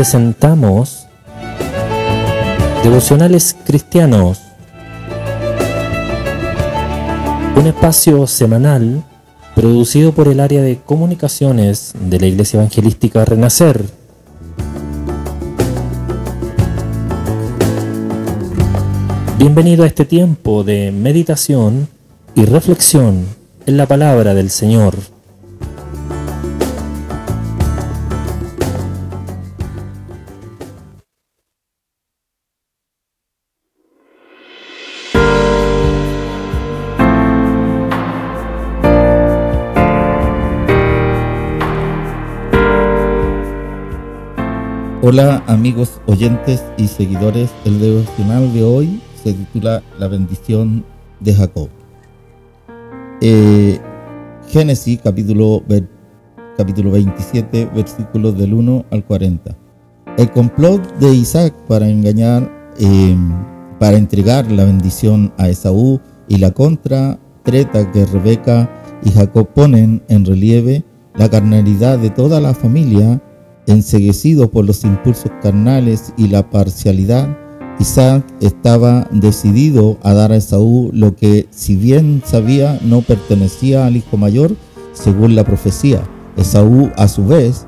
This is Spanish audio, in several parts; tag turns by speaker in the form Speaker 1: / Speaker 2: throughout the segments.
Speaker 1: presentamos Devocionales Cristianos, un espacio semanal producido por el área de comunicaciones de la Iglesia Evangelística Renacer. Bienvenido a este tiempo de meditación y reflexión en la palabra del Señor.
Speaker 2: Hola amigos oyentes y seguidores, el devocional de hoy se titula La bendición de Jacob. Eh, Génesis capítulo, capítulo 27 versículos del 1 al 40. El complot de Isaac para engañar, eh, para entregar la bendición a Esaú y la contra treta que Rebeca y Jacob ponen en relieve la carnalidad de toda la familia Enseguecido por los impulsos carnales y la parcialidad, Isaac estaba decidido a dar a Esaú lo que, si bien sabía, no pertenecía al hijo mayor, según la profecía. Esaú, a su vez,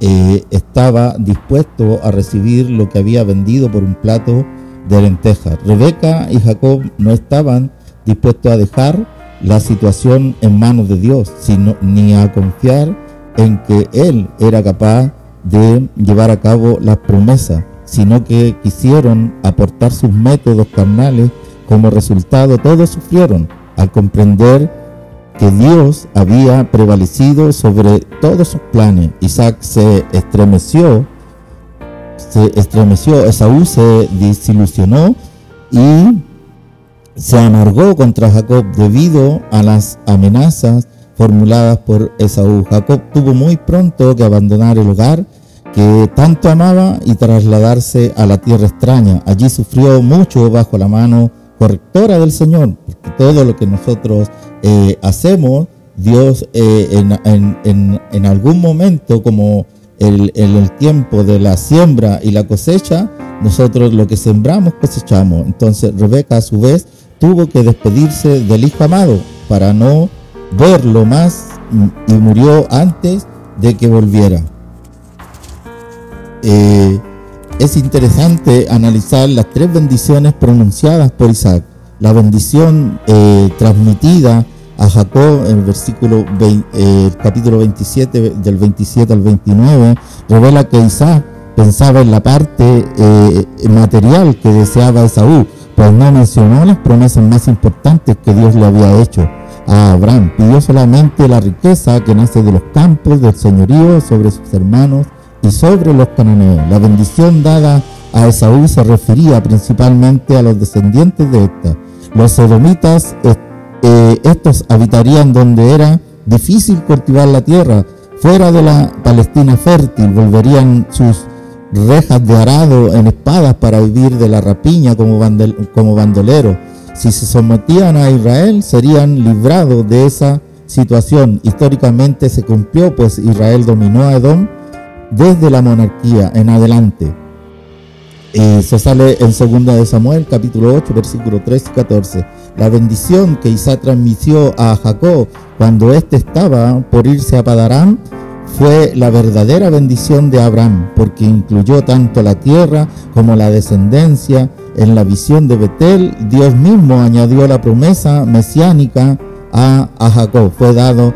Speaker 2: eh, estaba dispuesto a recibir lo que había vendido por un plato de lentejas. Rebeca y Jacob no estaban dispuestos a dejar la situación en manos de Dios, sino ni a confiar en que Él era capaz de llevar a cabo las promesas, sino que quisieron aportar sus métodos carnales. Como resultado, todos sufrieron al comprender que Dios había prevalecido sobre todos sus planes. Isaac se estremeció, se estremeció, Esaú se desilusionó y se amargó contra Jacob debido a las amenazas formuladas por Esaú. Jacob tuvo muy pronto que abandonar el hogar que tanto amaba y trasladarse a la tierra extraña. Allí sufrió mucho bajo la mano correctora del Señor, porque todo lo que nosotros eh, hacemos, Dios eh, en, algún momento, como en el tiempo de la siembra y la cosecha, nosotros lo que sembramos cosechamos. Entonces Rebeca a su vez tuvo que despedirse del hijo amado para no verlo más y murió antes de que volviera. Eh, es interesante analizar las tres bendiciones pronunciadas por Isaac. La bendición eh, transmitida a Jacob en el eh, capítulo 27, del 27 al 29, revela que Isaac pensaba en la parte material que deseaba Esaú, pues no mencionó las promesas más importantes que Dios le había hecho a Abraham. Pidió solamente la riqueza que nace de los campos, del señorío sobre sus hermanos y sobre los cananeos. La bendición dada a Esaú se refería principalmente a los descendientes de esta. Los sodomitas, eh, estos habitarían donde era difícil cultivar la tierra, fuera de la Palestina fértil, volverían sus rejas de arado en espadas para vivir de la rapiña como, como bandoleros. Si se sometían a Israel, serían librados de esa situación. Históricamente se cumplió, pues Israel dominó a Edom desde la monarquía en adelante. Eso sale en 2 de Samuel, capítulo 8, versículo 3 y 14. La bendición que Isaac transmitió a Jacob cuando éste estaba por irse a Padarán fue la verdadera bendición de Abraham, porque incluyó tanto la tierra como la descendencia. En la visión de Betel, Dios mismo añadió la promesa mesiánica a, a Jacob. Fue dado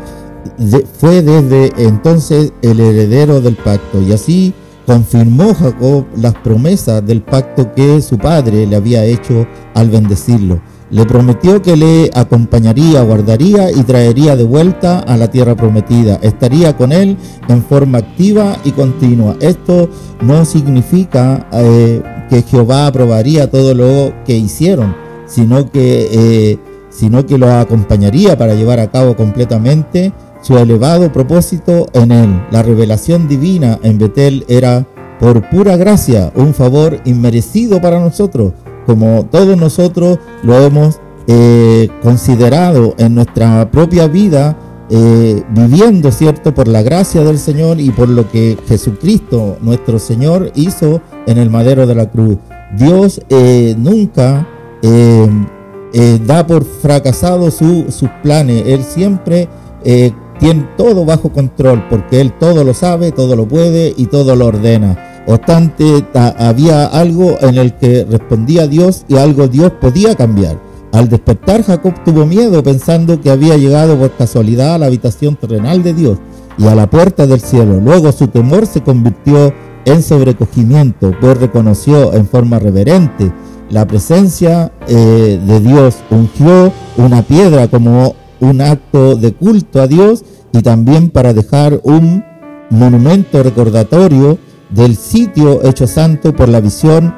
Speaker 2: fue desde entonces el heredero del pacto y así confirmó Jacob las promesas del pacto que su padre le había hecho al bendecirlo. Le prometió que le acompañaría, guardaría y traería de vuelta a la tierra prometida. Estaría con él en forma activa y continua. Esto no significa eh, que Jehová aprobaría todo lo que hicieron, sino que, eh, sino que lo acompañaría para llevar a cabo completamente su elevado propósito en él. La revelación divina en Betel era por pura gracia un favor inmerecido para nosotros, como todos nosotros lo hemos eh, considerado en nuestra propia vida, eh, viviendo, ¿cierto?, por la gracia del Señor y por lo que Jesucristo, nuestro Señor, hizo en el madero de la cruz. Dios eh, nunca da por fracasado sus planes. Él siempre tiene todo bajo control porque Él todo lo sabe, todo lo puede y todo lo ordena. Obstante, había algo en el que respondía Dios y algo Dios podía cambiar. Al despertar, Jacob tuvo miedo pensando que había llegado por casualidad a la habitación terrenal de Dios y a la puerta del cielo. Luego su temor se convirtió en sobrecogimiento, pues reconoció en forma reverente la presencia eh, de Dios, ungió una piedra como un acto de culto a Dios y también para dejar un monumento recordatorio del sitio hecho santo por la visión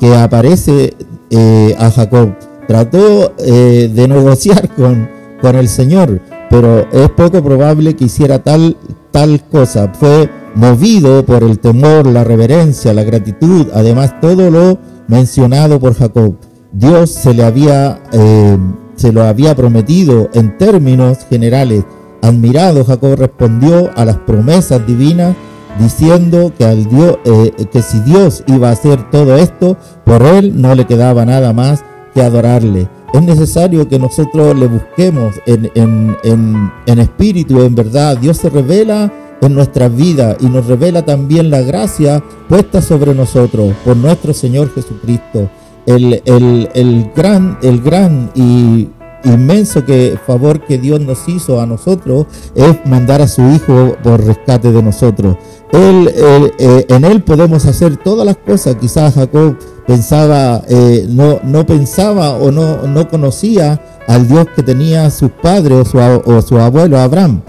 Speaker 2: que aparece eh, a Jacob. Trató eh, de negociar con, con el Señor, pero es poco probable que hiciera tal, tal cosa. Fue movido por el temor, la reverencia, la gratitud, además todo lo mencionado por Jacob. Dios se le había, eh, se lo había prometido en términos generales. Admirado, Jacob respondió a las promesas divinas diciendo que, Dios, eh, que si Dios iba a hacer todo esto, por él no le quedaba nada más que adorarle. Es necesario que nosotros le busquemos en, en, en, en espíritu, en verdad. Dios se revela en nuestra vida y nos revela también la gracia puesta sobre nosotros por nuestro Señor Jesucristo. El, el, el gran, el gran y inmenso que, favor que Dios nos hizo a nosotros es mandar a su Hijo por rescate de nosotros. Él, eh, en Él podemos hacer todas las cosas. Quizás Jacob pensaba, eh, no, no pensaba o no, no conocía al Dios que tenía sus padres o su, abuelo Abraham,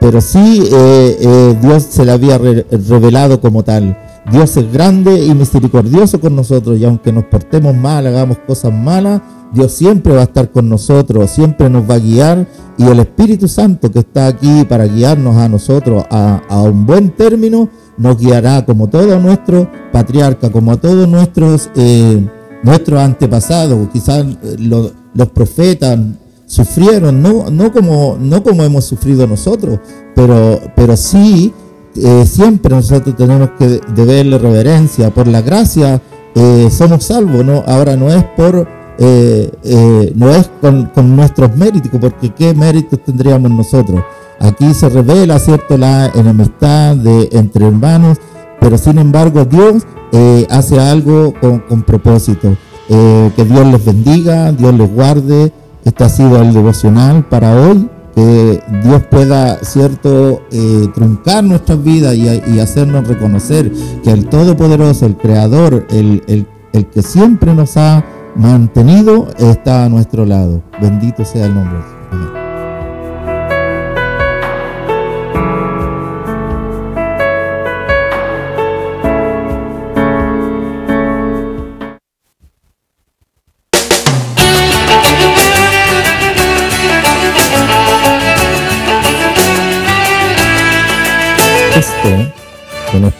Speaker 2: pero sí eh, Dios se le había revelado como tal. Dios es grande y misericordioso con nosotros y aunque nos portemos mal, hagamos cosas malas, Dios siempre va a estar con nosotros, siempre nos va a guiar y el Espíritu Santo que está aquí para guiarnos a nosotros a, un buen término, nos guiará como todo nuestro patriarca, como a todos nuestros, eh, nuestros antepasados, quizás eh, los profetas sufrieron, no, no, como, no como hemos sufrido nosotros, pero, pero sí eh, siempre nosotros tenemos que deberle reverencia. Por la gracia somos salvos, ¿no? Ahora no es por eh, eh, no es con, nuestros méritos, porque qué méritos tendríamos nosotros. Aquí se revela, ¿cierto?, la enemistad de, entre hermanos, pero sin embargo Dios eh, hace algo con, propósito. que Dios les bendiga, Dios les guarde. Este ha sido el devocional para hoy. Que Dios pueda, ¿cierto?, truncar nuestras vidas y, hacernos reconocer que el Todopoderoso, el Creador, el, el, que siempre nos ha mantenido está a nuestro lado. Bendito sea el nombre.
Speaker 1: Este,